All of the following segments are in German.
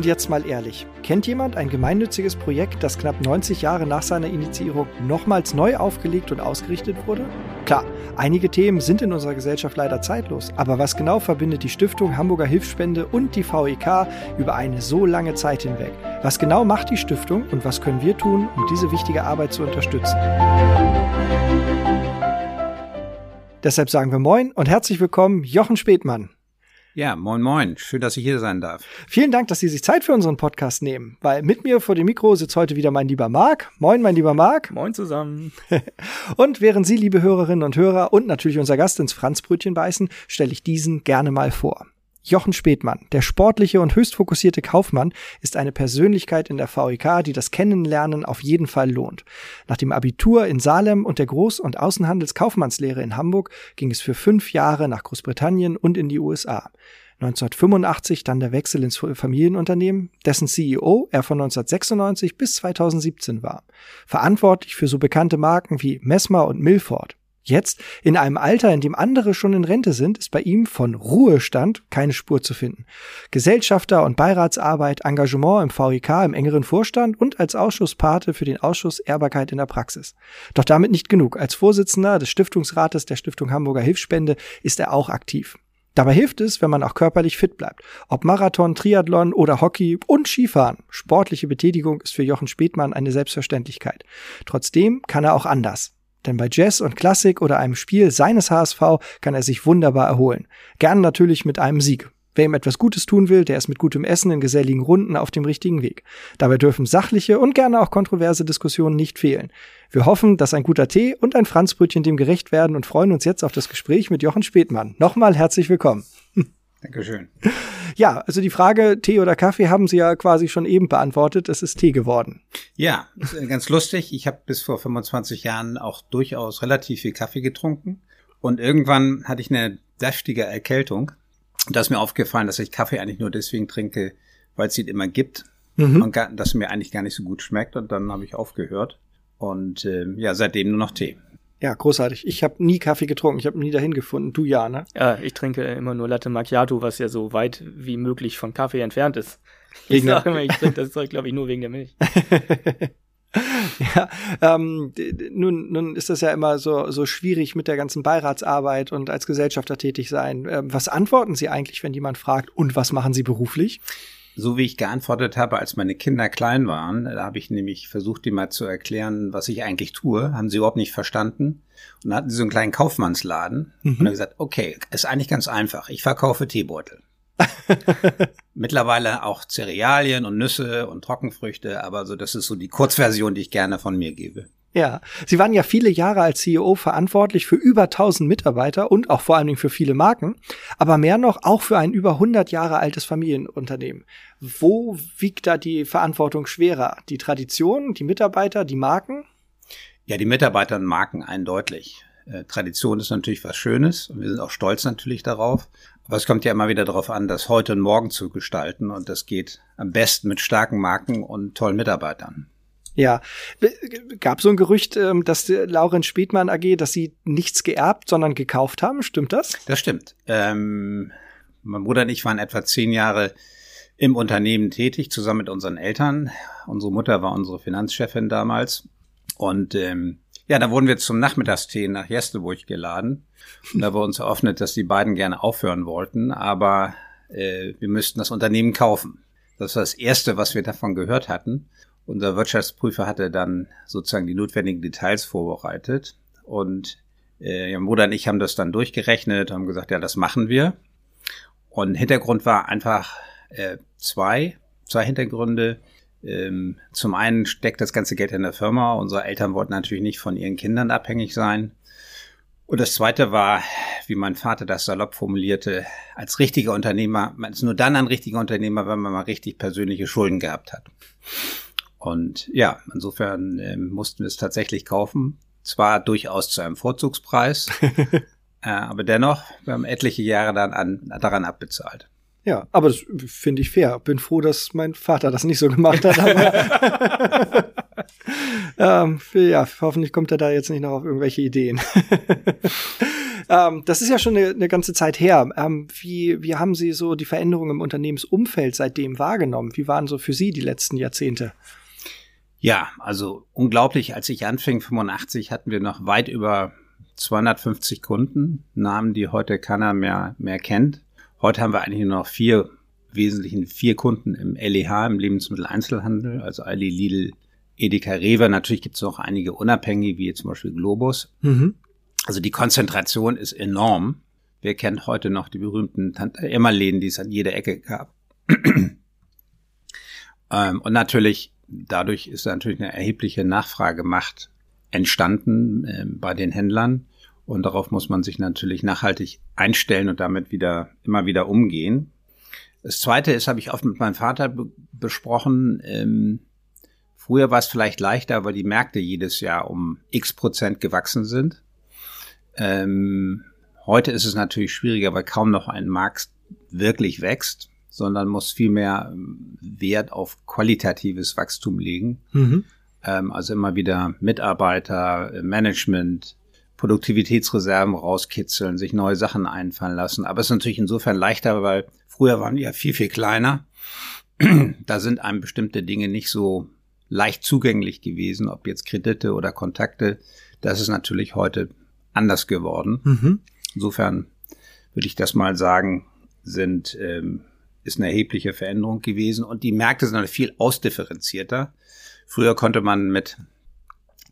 Und jetzt mal ehrlich, kennt jemand ein gemeinnütziges Projekt, das knapp 90 Jahre nach seiner Initiierung nochmals neu aufgelegt und ausgerichtet wurde? Klar, einige Themen sind in unserer Gesellschaft leider zeitlos, aber was genau verbindet die Stiftung Hamburger Hilfsspende und die VEK über eine so lange Zeit hinweg? Was genau macht die Stiftung und was können wir tun, um diese wichtige Arbeit zu unterstützen? Deshalb sagen wir Moin und herzlich willkommen, Jochen Spätmann. Ja, moin moin. Schön, dass ich hier sein darf. Vielen Dank, dass Sie sich Zeit für unseren Podcast nehmen, weil mit mir vor dem Mikro sitzt heute wieder mein lieber Marc. Moin, mein lieber Marc. Moin zusammen. und während Sie, liebe Hörerinnen und Hörer und natürlich unser Gast ins Franzbrötchen beißen, stelle ich diesen gerne mal vor. Jochen Spätmann, der sportliche und höchst fokussierte Kaufmann, ist eine Persönlichkeit in der VEK, die das Kennenlernen auf jeden Fall lohnt. Nach dem Abitur in Salem und der Groß- und Außenhandelskaufmannslehre in Hamburg ging es für fünf Jahre nach Großbritannien und in die USA. 1985 dann der Wechsel ins Familienunternehmen, dessen CEO er von 1996 bis 2017 war. Verantwortlich für so bekannte Marken wie Messmer und Milford. Jetzt, in einem Alter, in dem andere schon in Rente sind, ist bei ihm von Ruhestand keine Spur zu finden. Gesellschafter und Beiratsarbeit, Engagement im VIK im engeren Vorstand und als Ausschusspate für den Ausschuss Ehrbarkeit in der Praxis. Doch damit nicht genug. Als Vorsitzender des Stiftungsrates der Stiftung Hamburger Hilfsspende ist er auch aktiv. Dabei hilft es, wenn man auch körperlich fit bleibt. Ob Marathon, Triathlon oder Hockey und Skifahren. Sportliche Betätigung ist für Jochen Spätmann eine Selbstverständlichkeit. Trotzdem kann er auch anders. Denn bei Jazz und Klassik oder einem Spiel seines HSV kann er sich wunderbar erholen. Gern natürlich mit einem Sieg. Wer ihm etwas Gutes tun will, der ist mit gutem Essen in geselligen Runden auf dem richtigen Weg. Dabei dürfen sachliche und gerne auch kontroverse Diskussionen nicht fehlen. Wir hoffen, dass ein guter Tee und ein Franzbrötchen dem gerecht werden und freuen uns jetzt auf das Gespräch mit Jochen Spätmann. Nochmal herzlich willkommen. Dankeschön. Ja, also die Frage Tee oder Kaffee haben Sie ja quasi schon eben beantwortet. Es ist Tee geworden. Ja, ganz lustig. Ich habe bis vor 25 Jahren auch durchaus relativ viel Kaffee getrunken. Und irgendwann hatte ich eine deftige Erkältung. Da ist mir aufgefallen, dass ich Kaffee eigentlich nur deswegen trinke, weil es ihn immer gibt. Mhm. Und gar, dass mir eigentlich gar nicht so gut schmeckt. Und dann habe ich aufgehört. Und äh, ja, seitdem nur noch Tee. Ja, großartig. Ich habe nie Kaffee getrunken. Ich habe nie dahin gefunden. Du ja, ne? Ja, ich trinke immer nur Latte Macchiato, was ja so weit wie möglich von Kaffee entfernt ist. Ich sage immer, ich trinke das Zeug, glaube ich, nur wegen der Milch. ja, ähm, nun, nun ist das ja immer so, so schwierig mit der ganzen Beiratsarbeit und als Gesellschafter tätig sein. Ähm, was antworten Sie eigentlich, wenn jemand fragt, und was machen Sie beruflich? So wie ich geantwortet habe, als meine Kinder klein waren, da habe ich nämlich versucht, die mal zu erklären, was ich eigentlich tue, haben sie überhaupt nicht verstanden. Und dann hatten sie so einen kleinen Kaufmannsladen mhm. und haben gesagt, okay, ist eigentlich ganz einfach. Ich verkaufe Teebeutel. Mittlerweile auch Cerealien und Nüsse und Trockenfrüchte, aber so das ist so die Kurzversion, die ich gerne von mir gebe. Ja, Sie waren ja viele Jahre als CEO verantwortlich für über 1000 Mitarbeiter und auch vor allen Dingen für viele Marken, aber mehr noch auch für ein über 100 Jahre altes Familienunternehmen. Wo wiegt da die Verantwortung schwerer? Die Tradition, die Mitarbeiter, die Marken? Ja, die Mitarbeiter und Marken eindeutig. Äh, Tradition ist natürlich was Schönes und wir sind auch stolz natürlich darauf. Aber es kommt ja immer wieder darauf an, das heute und morgen zu gestalten und das geht am besten mit starken Marken und tollen Mitarbeitern. Ja, gab so ein Gerücht, ähm, dass Lauren Spätmann AG, dass sie nichts geerbt, sondern gekauft haben. Stimmt das? Das stimmt. Ähm, mein Bruder und ich waren etwa zehn Jahre im Unternehmen tätig, zusammen mit unseren Eltern. Unsere Mutter war unsere Finanzchefin damals. Und ähm, ja, da wurden wir zum Nachmittagstee nach Jesteburg geladen. Und da wurde uns eröffnet, dass die beiden gerne aufhören wollten, aber äh, wir müssten das Unternehmen kaufen. Das war das Erste, was wir davon gehört hatten. Unser Wirtschaftsprüfer hatte dann sozusagen die notwendigen Details vorbereitet und äh, mein Bruder und ich haben das dann durchgerechnet, haben gesagt, ja, das machen wir. Und Hintergrund war einfach äh, zwei, zwei Hintergründe. Ähm, zum einen steckt das ganze Geld in der Firma. Unsere Eltern wollten natürlich nicht von ihren Kindern abhängig sein. Und das zweite war, wie mein Vater das salopp formulierte, als richtiger Unternehmer, man ist nur dann ein richtiger Unternehmer, wenn man mal richtig persönliche Schulden gehabt hat. Und ja, insofern äh, mussten wir es tatsächlich kaufen. Zwar durchaus zu einem Vorzugspreis, äh, aber dennoch, wir haben etliche Jahre dann an, daran abbezahlt. Ja, aber das finde ich fair. Bin froh, dass mein Vater das nicht so gemacht hat. Ähm, ja, hoffentlich kommt er da jetzt nicht noch auf irgendwelche Ideen. ähm, das ist ja schon eine, eine ganze Zeit her. Ähm, wie, wie haben Sie so die Veränderungen im Unternehmensumfeld seitdem wahrgenommen? Wie waren so für Sie die letzten Jahrzehnte? Ja, also unglaublich, als ich anfing, 85, hatten wir noch weit über 250 Kunden, Namen, die heute keiner mehr, mehr kennt. Heute haben wir eigentlich nur noch vier, wesentlichen vier Kunden im LEH, im Lebensmitteleinzelhandel, also Aldi, Lidl, Edeka, Rewe. Natürlich gibt es noch einige unabhängige, wie zum Beispiel Globus. Mhm. Also die Konzentration ist enorm. Wer kennt heute noch die berühmten Tante-Emma-Läden, die es an jeder Ecke gab? ähm, und natürlich dadurch ist natürlich eine erhebliche Nachfragemacht entstanden äh, bei den Händlern. Und darauf muss man sich natürlich nachhaltig einstellen und damit wieder immer wieder umgehen. Das zweite ist, habe ich oft mit meinem Vater be besprochen. Ähm, früher war es vielleicht leichter, weil die Märkte jedes Jahr um x Prozent gewachsen sind. Ähm, heute ist es natürlich schwieriger, weil kaum noch ein Markt wirklich wächst sondern muss viel mehr ähm, Wert auf qualitatives Wachstum legen. Mhm. Ähm, also immer wieder Mitarbeiter, äh, Management, Produktivitätsreserven rauskitzeln, sich neue Sachen einfallen lassen. Aber es ist natürlich insofern leichter, weil früher waren wir ja viel, viel kleiner. da sind einem bestimmte Dinge nicht so leicht zugänglich gewesen, ob jetzt Kredite oder Kontakte. Das ist natürlich heute anders geworden. Mhm. Insofern würde ich das mal sagen, sind ähm, ist eine erhebliche Veränderung gewesen und die Märkte sind viel ausdifferenzierter. Früher konnte man mit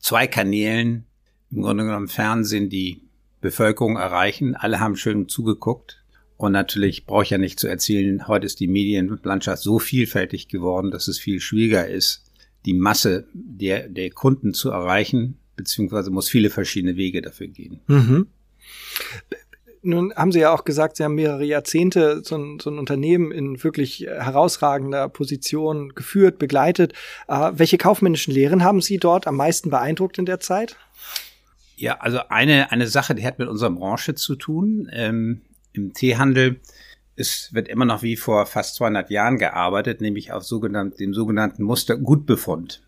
zwei Kanälen im Grunde genommen Fernsehen die Bevölkerung erreichen. Alle haben schön zugeguckt. Und natürlich brauche ich ja nicht zu erzählen, heute ist die Medienlandschaft so vielfältig geworden, dass es viel schwieriger ist, die Masse der, der Kunden zu erreichen, beziehungsweise muss viele verschiedene Wege dafür gehen. Mhm nun haben Sie ja auch gesagt, Sie haben mehrere Jahrzehnte so ein, so ein Unternehmen in wirklich herausragender Position geführt, begleitet. Äh, welche kaufmännischen Lehren haben Sie dort am meisten beeindruckt in der Zeit? Ja, also eine, eine Sache, die hat mit unserer Branche zu tun. Ähm, Im Teehandel es wird immer noch wie vor fast 200 Jahren gearbeitet, nämlich auf sogenannt, dem sogenannten Mustergutbefund.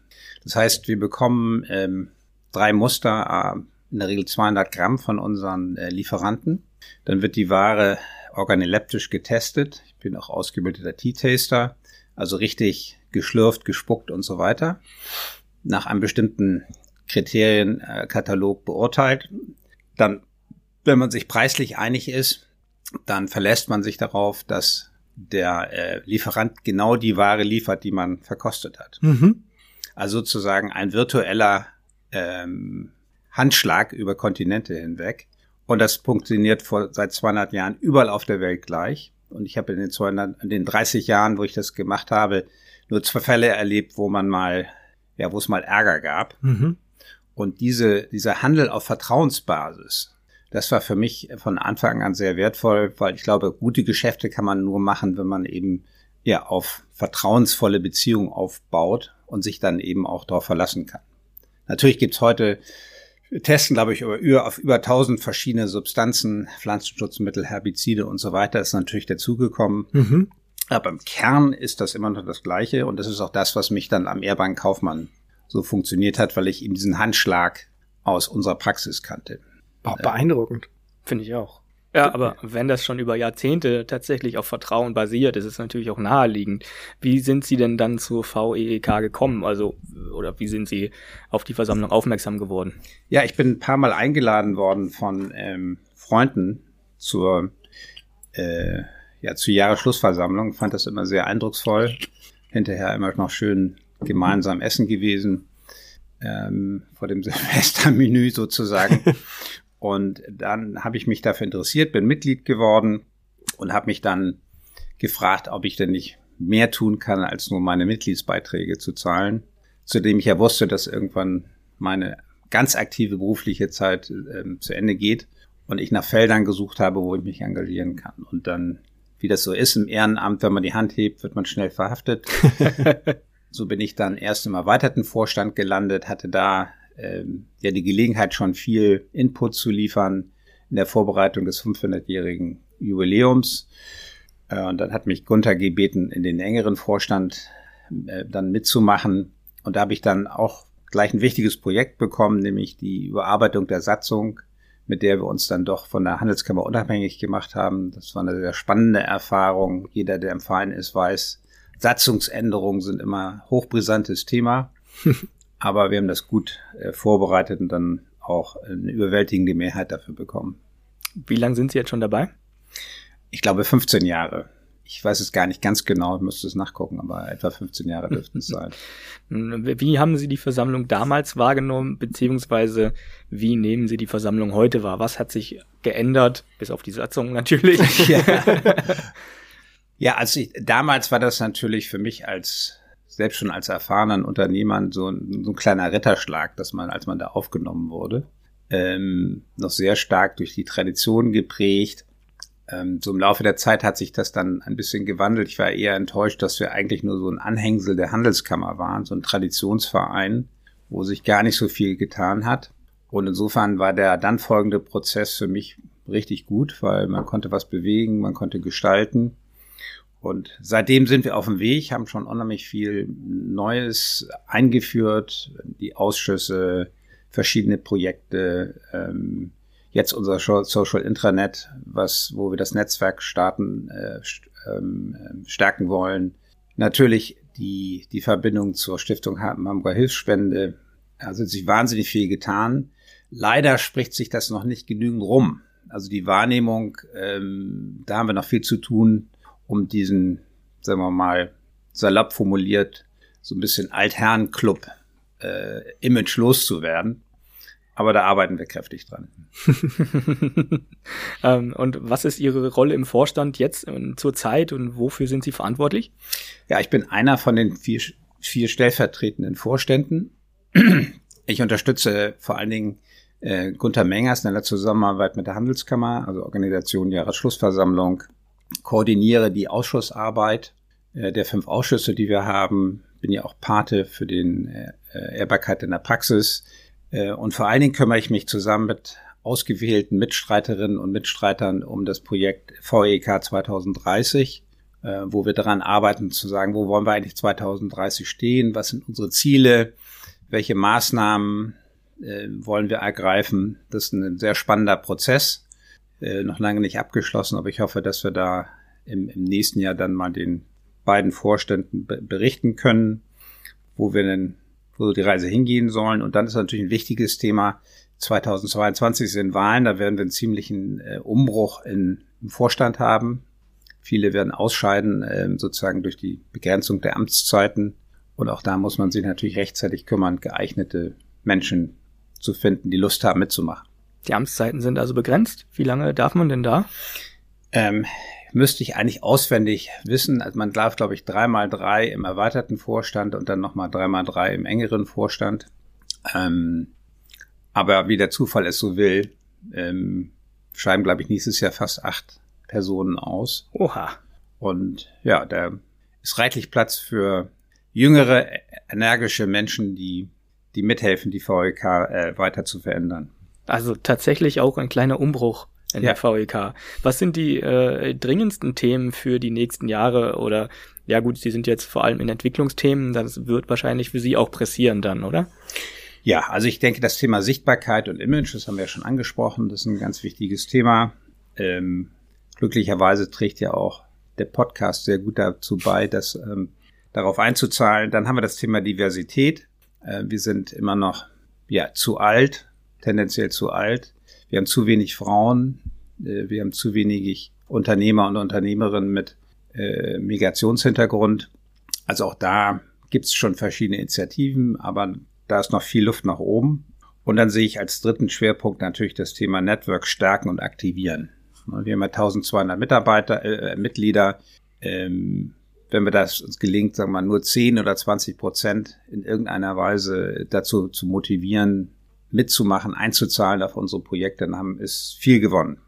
Das heißt, wir bekommen ähm, drei Muster, äh, in der Regel 200 Gramm von unseren äh, Lieferanten. Dann wird die Ware organoleptisch getestet. Ich bin auch ausgebildeter Tea-Taster, also richtig geschlürft, gespuckt und so weiter. Nach einem bestimmten Kriterienkatalog beurteilt. Dann, wenn man sich preislich einig ist, dann verlässt man sich darauf, dass der äh, Lieferant genau die Ware liefert, die man verkostet hat. Mhm. Also sozusagen ein virtueller ähm, Handschlag über Kontinente hinweg. Und das funktioniert vor, seit 200 Jahren überall auf der Welt gleich. Und ich habe in den, 200, in den 30 Jahren, wo ich das gemacht habe, nur zwei Fälle erlebt, wo man mal, ja, wo es mal Ärger gab. Mhm. Und diese, dieser Handel auf Vertrauensbasis, das war für mich von Anfang an sehr wertvoll, weil ich glaube, gute Geschäfte kann man nur machen, wenn man eben ja auf vertrauensvolle Beziehungen aufbaut und sich dann eben auch darauf verlassen kann. Natürlich gibt's heute wir testen, glaube ich, über, auf über 1000 verschiedene Substanzen, Pflanzenschutzmittel, Herbizide und so weiter ist natürlich dazugekommen. Mhm. Aber im Kern ist das immer noch das Gleiche und das ist auch das, was mich dann am Airbank Kaufmann so funktioniert hat, weil ich eben diesen Handschlag aus unserer Praxis kannte. beeindruckend. Finde ich auch. Ja, aber wenn das schon über Jahrzehnte tatsächlich auf Vertrauen basiert, ist es natürlich auch naheliegend. Wie sind Sie denn dann zur VEEK gekommen? Also, oder wie sind Sie auf die Versammlung aufmerksam geworden? Ja, ich bin ein paar Mal eingeladen worden von ähm, Freunden zur, äh, ja, zur Jahresschlussversammlung. Fand das immer sehr eindrucksvoll. Hinterher immer noch schön gemeinsam essen gewesen. Ähm, vor dem Silvestermenü sozusagen. Und dann habe ich mich dafür interessiert, bin Mitglied geworden und habe mich dann gefragt, ob ich denn nicht mehr tun kann, als nur meine Mitgliedsbeiträge zu zahlen. Zudem ich ja wusste, dass irgendwann meine ganz aktive berufliche Zeit äh, zu Ende geht und ich nach Feldern gesucht habe, wo ich mich engagieren kann. Und dann, wie das so ist im Ehrenamt, wenn man die Hand hebt, wird man schnell verhaftet. so bin ich dann erst im erweiterten Vorstand gelandet, hatte da ähm, ja die Gelegenheit, schon viel Input zu liefern in der Vorbereitung des 500-jährigen Jubiläums. Äh, und dann hat mich Gunther gebeten, in den engeren Vorstand äh, dann mitzumachen. Und da habe ich dann auch gleich ein wichtiges Projekt bekommen, nämlich die Überarbeitung der Satzung mit der wir uns dann doch von der Handelskammer unabhängig gemacht haben. Das war eine sehr spannende Erfahrung. Jeder, der im Verein ist, weiß, Satzungsänderungen sind immer hochbrisantes Thema. Aber wir haben das gut äh, vorbereitet und dann auch eine überwältigende Mehrheit dafür bekommen. Wie lange sind Sie jetzt schon dabei? Ich glaube 15 Jahre. Ich weiß es gar nicht ganz genau, ich müsste es nachgucken, aber etwa 15 Jahre dürften es sein. Wie haben Sie die Versammlung damals wahrgenommen, beziehungsweise wie nehmen Sie die Versammlung heute wahr? Was hat sich geändert, bis auf die Satzung natürlich? ja, ja also ich, damals war das natürlich für mich als selbst schon als erfahrenen Unternehmer so ein, so ein kleiner Ritterschlag, dass man, als man da aufgenommen wurde, ähm, noch sehr stark durch die Tradition geprägt. Ähm, so im Laufe der Zeit hat sich das dann ein bisschen gewandelt. Ich war eher enttäuscht, dass wir eigentlich nur so ein Anhängsel der Handelskammer waren, so ein Traditionsverein, wo sich gar nicht so viel getan hat. Und insofern war der dann folgende Prozess für mich richtig gut, weil man konnte was bewegen, man konnte gestalten. Und seitdem sind wir auf dem Weg, haben schon unheimlich viel Neues eingeführt, die Ausschüsse, verschiedene Projekte, ähm, jetzt unser Social Intranet, was, wo wir das Netzwerk starten, äh, ähm, stärken wollen. Natürlich die, die Verbindung zur Stiftung Hamburger Hilfsspende. Also sich wahnsinnig viel getan. Leider spricht sich das noch nicht genügend rum. Also die Wahrnehmung, ähm, da haben wir noch viel zu tun um diesen, sagen wir mal, salopp formuliert, so ein bisschen Altherrenclub äh, loszuwerden. Aber da arbeiten wir kräftig dran. ähm, und was ist Ihre Rolle im Vorstand jetzt und zur Zeit und wofür sind Sie verantwortlich? Ja, ich bin einer von den vier, vier stellvertretenden Vorständen. Ich unterstütze vor allen Dingen äh, Gunther Mengers in der Zusammenarbeit mit der Handelskammer, also Organisation Jahresschlussversammlung, koordiniere die Ausschussarbeit äh, der fünf Ausschüsse, die wir haben, bin ja auch Pate für den äh, Ehrbarkeit in der Praxis. Äh, und vor allen Dingen kümmere ich mich zusammen mit ausgewählten Mitstreiterinnen und Mitstreitern um das Projekt VEK 2030, äh, wo wir daran arbeiten zu sagen, wo wollen wir eigentlich 2030 stehen, was sind unsere Ziele, welche Maßnahmen äh, wollen wir ergreifen. Das ist ein sehr spannender Prozess äh, noch lange nicht abgeschlossen, aber ich hoffe, dass wir da im, im nächsten Jahr dann mal den beiden Vorständen be berichten können, wo wir denn, wo die Reise hingehen sollen. Und dann ist natürlich ein wichtiges Thema. 2022 sind Wahlen, da werden wir einen ziemlichen äh, Umbruch in, im Vorstand haben. Viele werden ausscheiden, äh, sozusagen durch die Begrenzung der Amtszeiten. Und auch da muss man sich natürlich rechtzeitig kümmern, geeignete Menschen zu finden, die Lust haben mitzumachen. Die Amtszeiten sind also begrenzt. Wie lange darf man denn da? Ähm, müsste ich eigentlich auswendig wissen. Also man darf, glaube ich, dreimal drei im erweiterten Vorstand und dann nochmal dreimal drei im engeren Vorstand. Ähm, aber wie der Zufall es so will, ähm, schreiben, glaube ich, nächstes Jahr fast acht Personen aus. Oha. Und ja, da ist reichlich Platz für jüngere, energische Menschen, die, die mithelfen, die VEK äh, weiter zu verändern. Also tatsächlich auch ein kleiner Umbruch in ja. der VEK. Was sind die äh, dringendsten Themen für die nächsten Jahre oder ja gut, Sie sind jetzt vor allem in Entwicklungsthemen, das wird wahrscheinlich für Sie auch pressieren dann, oder? Ja, also ich denke, das Thema Sichtbarkeit und Image, das haben wir ja schon angesprochen, das ist ein ganz wichtiges Thema. Ähm, glücklicherweise trägt ja auch der Podcast sehr gut dazu bei, das ähm, darauf einzuzahlen. Dann haben wir das Thema Diversität. Äh, wir sind immer noch ja zu alt tendenziell zu alt. Wir haben zu wenig Frauen. Äh, wir haben zu wenig Unternehmer und Unternehmerinnen mit äh, Migrationshintergrund. Also auch da gibt es schon verschiedene Initiativen, aber da ist noch viel Luft nach oben. Und dann sehe ich als dritten Schwerpunkt natürlich das Thema Network stärken und aktivieren. Wir haben ja 1200 Mitarbeiter, äh, Mitglieder. Ähm, wenn wir das uns gelingt, sagen wir mal, nur 10 oder 20 Prozent in irgendeiner Weise dazu zu motivieren, mitzumachen, einzuzahlen auf unsere Projekte, dann haben, ist viel gewonnen.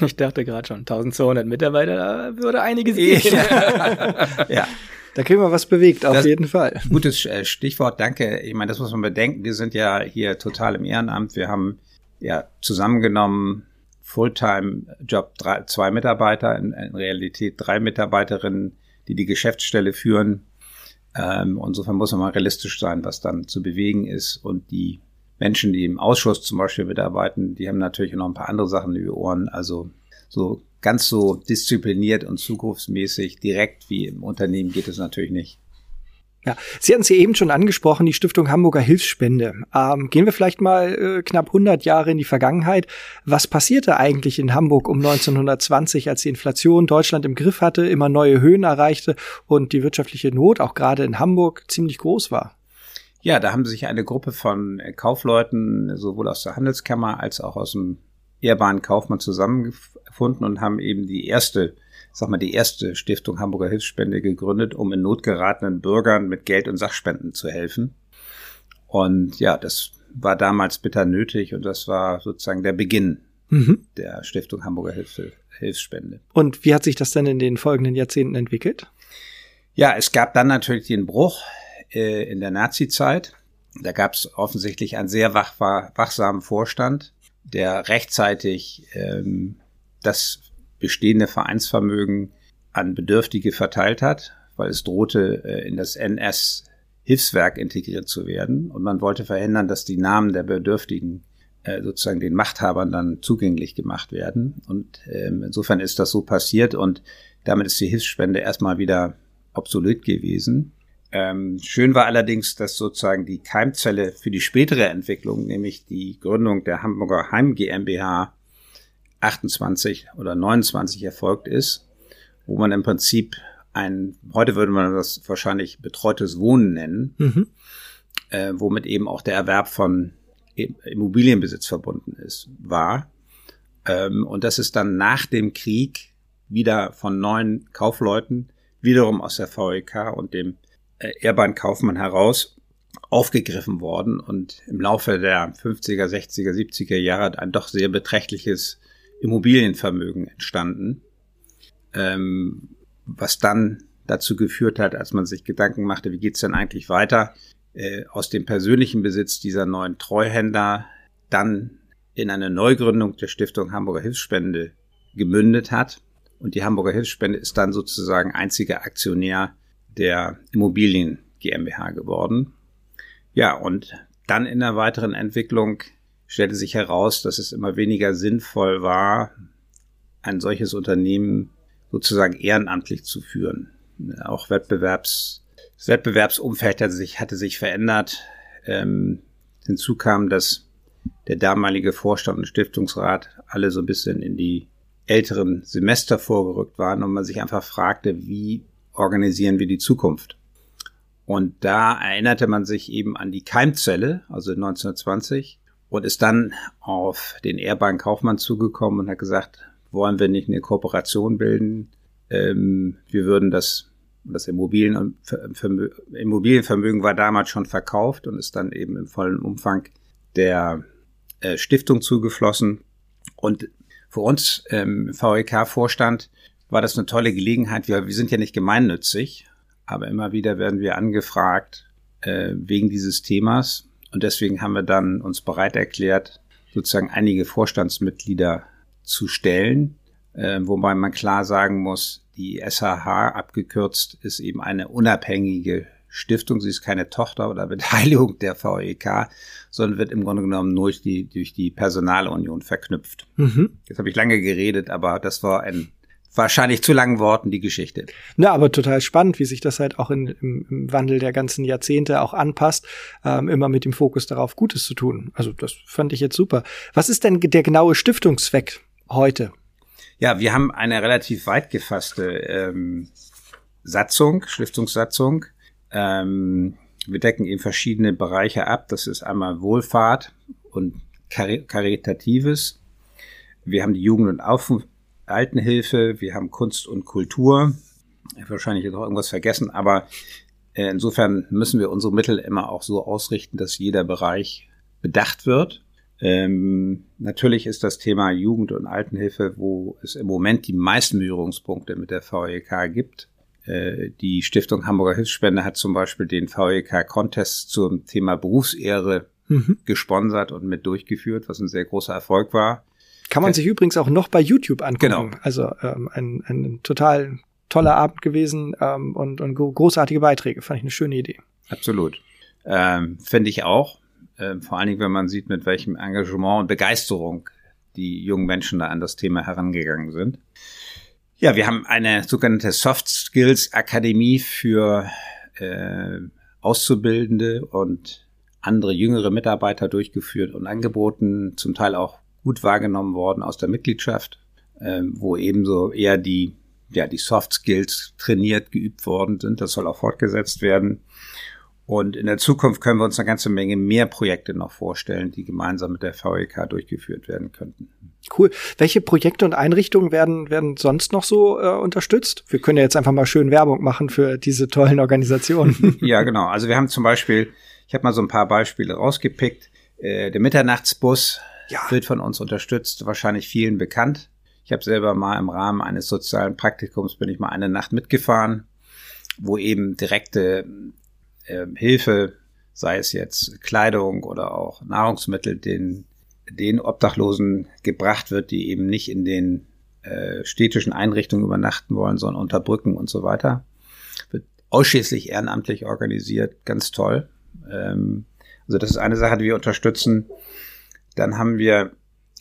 Ich dachte gerade schon, 1200 Mitarbeiter, da würde einiges gehen. ja. Da kriegen wir was bewegt, auf das, jeden Fall. Gutes äh, Stichwort, danke. Ich meine, das muss man bedenken. Wir sind ja hier total im Ehrenamt. Wir haben ja zusammengenommen Fulltime-Job drei, zwei Mitarbeiter, in, in, Realität drei Mitarbeiterinnen, die die Geschäftsstelle führen. Ähm, insofern muss man mal realistisch sein, was dann zu bewegen ist und die Menschen, die im Ausschuss zum Beispiel mitarbeiten, die haben natürlich noch ein paar andere Sachen in die Ohren. Also so ganz so diszipliniert und zukunftsmäßig direkt wie im Unternehmen geht es natürlich nicht. Ja, Sie hatten es ja eben schon angesprochen, die Stiftung Hamburger Hilfsspende. Ähm, gehen wir vielleicht mal äh, knapp 100 Jahre in die Vergangenheit. Was passierte eigentlich in Hamburg um 1920, als die Inflation Deutschland im Griff hatte, immer neue Höhen erreichte und die wirtschaftliche Not auch gerade in Hamburg ziemlich groß war? Ja, da haben sich eine Gruppe von Kaufleuten sowohl aus der Handelskammer als auch aus dem ehrbaren Kaufmann zusammengefunden und haben eben die erste sag mal, die erste Stiftung Hamburger Hilfsspende gegründet, um in Not geratenen Bürgern mit Geld und Sachspenden zu helfen. Und ja, das war damals bitter nötig und das war sozusagen der Beginn mhm. der Stiftung Hamburger Hilfs Hilfsspende. Und wie hat sich das denn in den folgenden Jahrzehnten entwickelt? Ja, es gab dann natürlich den Bruch äh, in der Nazi-Zeit. Da gab es offensichtlich einen sehr wach, wachsamen Vorstand, der rechtzeitig ähm, das bestehende Vereinsvermögen an Bedürftige verteilt hat, weil es drohte, äh, in das NS-Hilfswerk integriert zu werden. Und man wollte verhindern, dass die Namen der Bedürftigen äh, sozusagen den Machthabern dann zugänglich gemacht werden. Und ähm, insofern ist das so passiert und damit ist die Hilfsspende erstmal wieder obsolet gewesen. Ähm, schön war allerdings, dass sozusagen die Keimzelle für die spätere Entwicklung, nämlich die Gründung der Hamburger Heim GmbH, 28 oder 29 erfolgt ist, wo man im Prinzip ein, heute würde man das wahrscheinlich betreutes Wohnen nennen, mhm. äh, womit eben auch der Erwerb von Immobilienbesitz verbunden ist, war. Ähm, und das ist dann nach dem Krieg wieder von neuen Kaufleuten, wiederum aus der VEK und dem äh, Ehrbahn Kaufmann heraus aufgegriffen worden und im Laufe der 50er, 60er, 70er Jahre ein doch sehr beträchtliches Immobilienvermögen entstanden, ähm, was dann dazu geführt hat, als man sich Gedanken machte, wie geht's denn eigentlich weiter, äh, aus dem persönlichen Besitz dieser neuen Treuhänder dann in eine Neugründung der Stiftung Hamburger Hilfsspende gemündet hat. Und die Hamburger Hilfsspende ist dann sozusagen einziger Aktionär der Immobilien GmbH geworden. Ja, und dann in der weiteren Entwicklung stellte sich heraus, dass es immer weniger sinnvoll war, ein solches Unternehmen sozusagen ehrenamtlich zu führen. Auch Wettbewerbs, das Wettbewerbsumfeld hatte sich, hatte sich verändert. Ähm, hinzu kam, dass der damalige Vorstand und Stiftungsrat alle so ein bisschen in die älteren Semester vorgerückt waren und man sich einfach fragte, wie organisieren wir die Zukunft? Und da erinnerte man sich eben an die Keimzelle, also 1920, und ist dann auf den Airbank Kaufmann zugekommen und hat gesagt, wollen wir nicht eine Kooperation bilden? Ähm, wir würden das, das Immobilien, Immobilienvermögen war damals schon verkauft und ist dann eben im vollen Umfang der äh, Stiftung zugeflossen. Und für uns ähm, VEK-Vorstand war das eine tolle Gelegenheit. Wir, wir sind ja nicht gemeinnützig, aber immer wieder werden wir angefragt äh, wegen dieses Themas und deswegen haben wir dann uns bereit erklärt, sozusagen einige Vorstandsmitglieder zu stellen, äh, wobei man klar sagen muss, die SHH abgekürzt ist eben eine unabhängige Stiftung. Sie ist keine Tochter oder Beteiligung der VEK, sondern wird im Grunde genommen nur durch die, durch die Personalunion verknüpft. Mhm. Jetzt habe ich lange geredet, aber das war ein wahrscheinlich zu langen Worten die Geschichte. Na, aber total spannend, wie sich das halt auch in, im, im Wandel der ganzen Jahrzehnte auch anpasst, ähm, immer mit dem Fokus darauf, Gutes zu tun. Also das fand ich jetzt super. Was ist denn der genaue Stiftungszweck heute? Ja, wir haben eine relativ weit gefasste ähm, Satzung, Stiftungssatzung. Ähm, wir decken eben verschiedene Bereiche ab. Das ist einmal Wohlfahrt und Karitatives. Wir haben die Jugend- und Auf Altenhilfe, wir haben Kunst und Kultur. Ich habe wahrscheinlich auch irgendwas vergessen, aber äh, insofern müssen wir unsere Mittel immer auch so ausrichten, dass jeder Bereich bedacht wird. Ähm, natürlich ist das Thema Jugend- und Altenhilfe, wo es im Moment die meisten Berührungspunkte mit der VEK gibt. Äh, die Stiftung Hamburger Hilfsspende hat zum Beispiel den VEK-Contest zum Thema Berufsehre mhm. gesponsert und mit durchgeführt, was ein sehr großer Erfolg war. Kann man sich übrigens auch noch bei YouTube angucken. Genau. Also ähm, ein, ein total toller Abend gewesen ähm, und, und großartige Beiträge. Fand ich eine schöne Idee. Absolut. Ähm, Finde ich auch. äh, vor allen Dingen, wenn man sieht, mit welchem Engagement und Begeisterung die jungen Menschen da an das Thema herangegangen sind. Ja, wir haben eine sogenannte Soft Skills Akademie für äh, Auszubildende und andere jüngere Mitarbeiter durchgeführt und angeboten, zum Teil auch gut wahrgenommen worden aus der Mitgliedschaft, äh, wo ebenso eher die, ja, die Soft Skills trainiert, geübt worden sind. Das soll auch fortgesetzt werden. Und in der Zukunft können wir uns eine ganze Menge mehr Projekte noch vorstellen, die gemeinsam mit der VEK durchgeführt werden könnten. Cool. Welche Projekte und Einrichtungen werden, werden sonst noch so äh, unterstützt? Wir können ja jetzt einfach mal schön Werbung machen für diese tollen Organisationen. ja, genau. Also wir haben zum Beispiel, ich habe mal so ein paar Beispiele rausgepickt. Äh, der Mitternachtsbus ja. wird von uns unterstützt, wahrscheinlich vielen bekannt. Ich habe selber mal im Rahmen eines sozialen Praktikums bin ich mal eine Nacht mitgefahren, wo eben direkte äh, Hilfe, sei es jetzt Kleidung oder auch Nahrungsmittel, den, den Obdachlosen gebracht wird, die eben nicht in den äh, städtischen Einrichtungen übernachten wollen, sondern unter Brücken und so weiter. Wird ausschließlich ehrenamtlich organisiert, ganz toll. Ähm, also das ist eine Sache, die wir unterstützen. Dann haben wir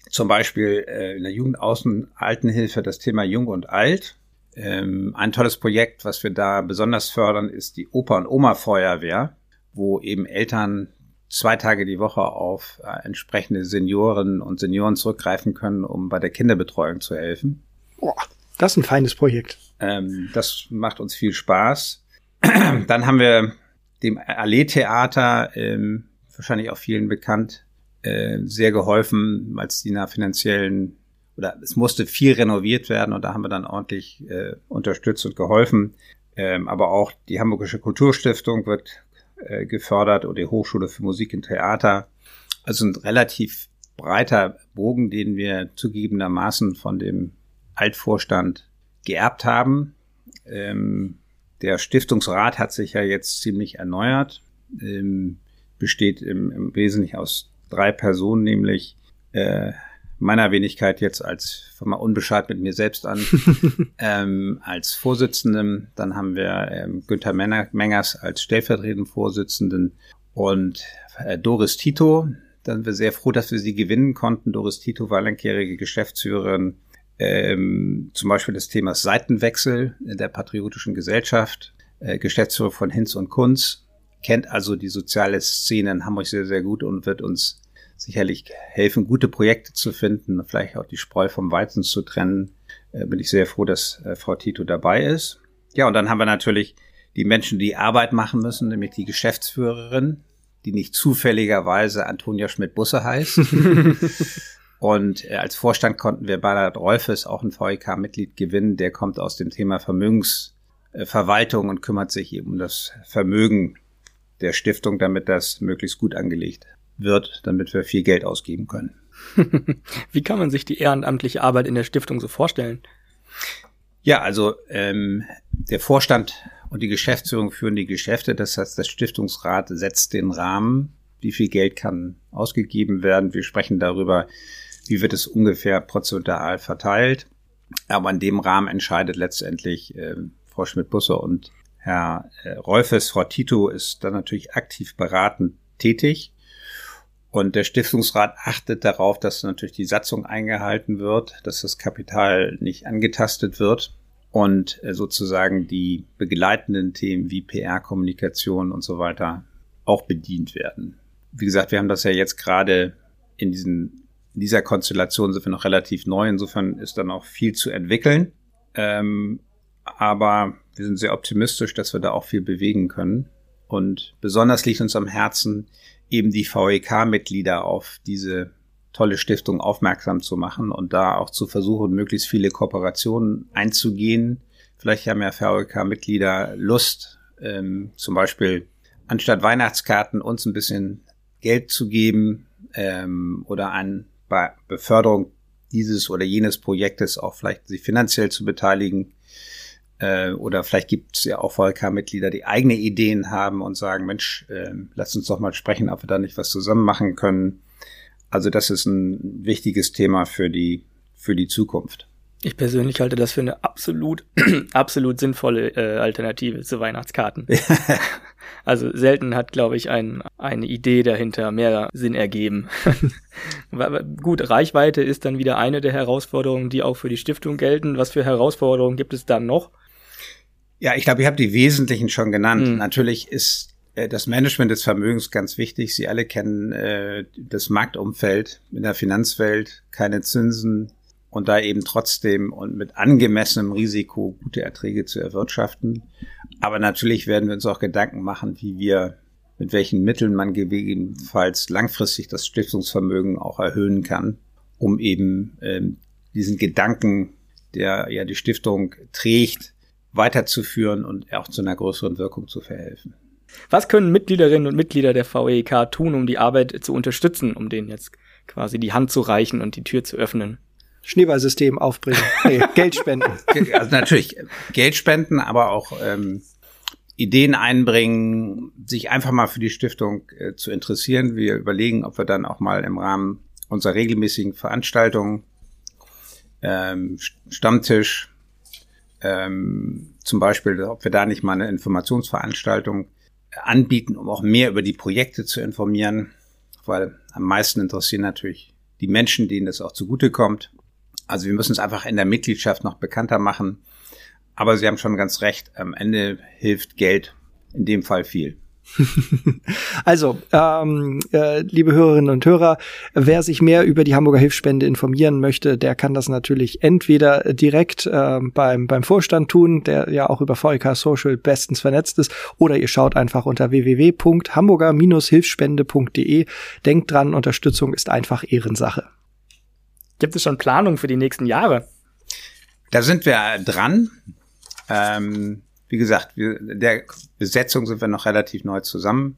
zum Beispiel äh, in der Jugendaußenaltenhilfe das Thema Jung und Alt. Ähm, ein tolles Projekt, was wir da besonders fördern, ist die Opa- und Oma-Feuerwehr, wo eben Eltern zwei Tage die Woche auf äh, entsprechende Senioren und Senioren zurückgreifen können, um bei der Kinderbetreuung zu helfen. Boah, das ist ein feines Projekt. Ähm, das macht uns viel Spaß. Dann haben wir dem Allee-Theater, ähm, wahrscheinlich auch vielen bekannt, äh, sehr geholfen, als die nach finanziellen oder es musste viel renoviert werden und da haben wir dann ordentlich äh, unterstützt und geholfen. Ähm, aber auch die Hamburgische Kulturstiftung wird äh, gefördert oder die Hochschule für Musik und Theater. Also ein relativ breiter Bogen, den wir zugegebenermaßen von dem Altvorstand geerbt haben. Ähm, der Stiftungsrat hat sich ja jetzt ziemlich erneuert, ähm, besteht im, im Wesentlichen aus drei Personen, nämlich äh, meiner Wenigkeit jetzt als, fang mal unbescheid mit mir selbst an, ähm, als Vorsitzenden. Dann haben wir ähm, Günther Mengers als stellvertretenden Vorsitzenden und äh, Doris Tito. Dann sind wir sehr froh, dass wir sie gewinnen konnten. Doris Tito war langjährige Geschäftsführerin ähm, zum Beispiel des Themas Seitenwechsel in der Patriotischen Gesellschaft, äh, Geschäftsführer von Hinz und Kunz, kennt also die soziale Szene in Hamburg sehr, sehr gut und wird uns sicherlich helfen, gute Projekte zu finden, vielleicht auch die Spreu vom Weizen zu trennen. Äh, bin ich sehr froh, dass äh, Frau Tito dabei ist. Ja, und dann haben wir natürlich die Menschen, die Arbeit machen müssen, nämlich die Geschäftsführerin, die nicht zufälligerweise Antonia Schmidt-Busse heißt. und äh, als Vorstand konnten wir Bernhard Rolfes, auch ein VEK-Mitglied, gewinnen. Der kommt aus dem Thema Vermögensverwaltung und kümmert sich eben um das Vermögen der Stiftung, damit das möglichst gut angelegt wird, damit wir viel Geld ausgeben können. Wie kann man sich die ehrenamtliche Arbeit in der Stiftung so vorstellen? Ja, also ähm, der Vorstand und die Geschäftsführung führen die Geschäfte. Das heißt, das Stiftungsrat setzt den Rahmen. Wie viel Geld kann ausgegeben werden? Wir sprechen darüber, wie wird es ungefähr prozentual verteilt. Aber in dem Rahmen entscheidet letztendlich äh, Frau Schmidt-Busse und Herr äh, Rolfes. Frau Tito ist dann natürlich aktiv beratend tätig. Und der Stiftungsrat achtet darauf, dass natürlich die Satzung eingehalten wird, dass das Kapital nicht angetastet wird und äh, sozusagen die begleitenden Themen wie PR, Kommunikation und so weiter auch bedient werden. Wie gesagt, wir haben das ja jetzt gerade in, diesen, in dieser Konstellation sind wir noch relativ neu. Insofern ist da noch viel zu entwickeln. Ähm, aber wir sind sehr optimistisch, dass wir da auch viel bewegen können. Und besonders liegt uns am Herzen, eben die VEK-Mitglieder auf diese tolle Stiftung aufmerksam zu machen und da auch zu versuchen, möglichst viele Kooperationen einzugehen. Vielleicht haben ja VEK-Mitglieder Lust, ähm, zum Beispiel anstatt Weihnachtskarten uns ein bisschen Geld zu geben ähm, oder an bei Beförderung dieses oder jenes Projektes auch vielleicht sich finanziell zu beteiligen. Äh, oder vielleicht gibt es ja auch VLK-Mitglieder, die eigene Ideen haben und sagen, Mensch, äh, lass uns doch mal sprechen, ob wir da nicht was zusammen machen können. Also das ist ein wichtiges Thema für die, für die Zukunft. Ich persönlich halte das für eine absolut, absolut sinnvolle äh, Alternative zu Weihnachtskarten. also selten hat, glaube ich, ein, eine Idee dahinter mehr Sinn ergeben. Gut, Reichweite ist dann wieder eine der Herausforderungen, die auch für die Stiftung gelten. Was für Herausforderungen gibt es dann noch? Ja, ich glaube, ich habe die wesentlichen schon genannt. Mhm. Natürlich ist äh, das Management des Vermögens ganz wichtig. Sie alle kennen äh, das Marktumfeld in der Finanzwelt, keine Zinsen, und da eben trotzdem und mit angemessenem Risiko gute Erträge zu erwirtschaften. Aber natürlich werden wir uns auch Gedanken machen, wie wir mit welchen Mitteln man gegebenenfalls langfristig das Stiftungsvermögen auch erhöhen kann, um eben ähm, diesen Gedanken, der ja die Stiftung trägt, weiterzuführen und auch zu einer größeren Wirkung zu verhelfen. Was können Mitgliederinnen und Mitglieder der VEK tun, um die Arbeit zu unterstützen, um denen jetzt quasi die Hand zu reichen und die Tür zu öffnen? Schneeballsystem aufbringen. Nee, Geld spenden. Also natürlich Geld spenden, aber auch ähm, Ideen einbringen, sich einfach mal für die Stiftung äh, zu interessieren. Wir überlegen, ob wir dann auch mal im Rahmen unserer regelmäßigen Veranstaltungen ähm, Stammtisch ähm, zum Beispiel, ob wir da nicht mal eine Informationsveranstaltung anbieten, um auch mehr über die Projekte zu informieren, weil am meisten interessieren natürlich die Menschen, denen das auch zugutekommt. Also wir müssen es einfach in der Mitgliedschaft noch bekannter machen. Aber Sie haben schon ganz recht, am Ende hilft Geld in dem Fall viel. also, ähm, äh, liebe Hörerinnen und Hörer, wer sich mehr über die Hamburger Hilfsspende informieren möchte, der kann das natürlich entweder direkt äh, beim, beim Vorstand tun, der ja auch über VEK Social bestens vernetzt ist, oder ihr schaut einfach unter www.hamburger-hilfsspende.de. Denkt dran, Unterstützung ist einfach Ehrensache. Gibt es schon Planungen für die nächsten Jahre? Da sind wir dran. Ähm, wie gesagt, wir, der Besetzung sind wir noch relativ neu zusammen.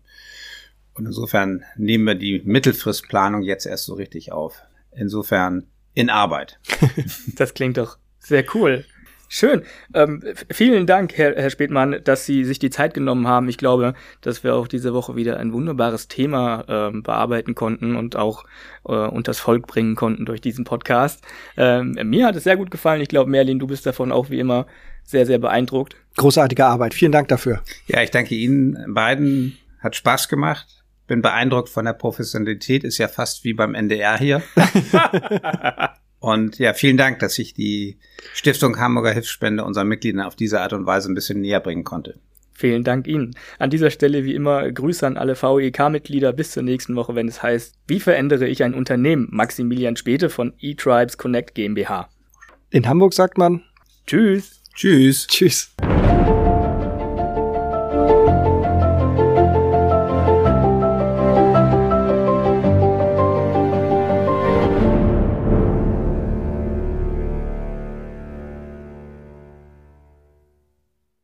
Und insofern nehmen wir die Mittelfristplanung jetzt erst so richtig auf. Insofern in Arbeit. das klingt doch sehr cool. Schön. Ähm, vielen Dank, Herr, Herr Spätmann, dass Sie sich die Zeit genommen haben. Ich glaube, dass wir auch diese Woche wieder ein wunderbares Thema ähm, bearbeiten konnten und auch äh, unters Volk bringen konnten durch diesen Podcast. Ähm, mir hat es sehr gut gefallen. Ich glaube, Merlin, du bist davon auch wie immer sehr, sehr beeindruckt. Großartige Arbeit. Vielen Dank dafür. Ja, ich danke Ihnen beiden. Hat Spaß gemacht bin beeindruckt von der Professionalität, ist ja fast wie beim NDR hier. Und ja, vielen Dank, dass ich die Stiftung Hamburger Hilfsspende unseren Mitgliedern auf diese Art und Weise ein bisschen näher bringen konnte. Vielen Dank Ihnen. An dieser Stelle wie immer Grüße an alle VEK-Mitglieder bis zur nächsten Woche, wenn es heißt, wie verändere ich ein Unternehmen? Maximilian Späte von eTribes Connect GmbH. In Hamburg sagt man Tschüss. Tschüss. Tschüss.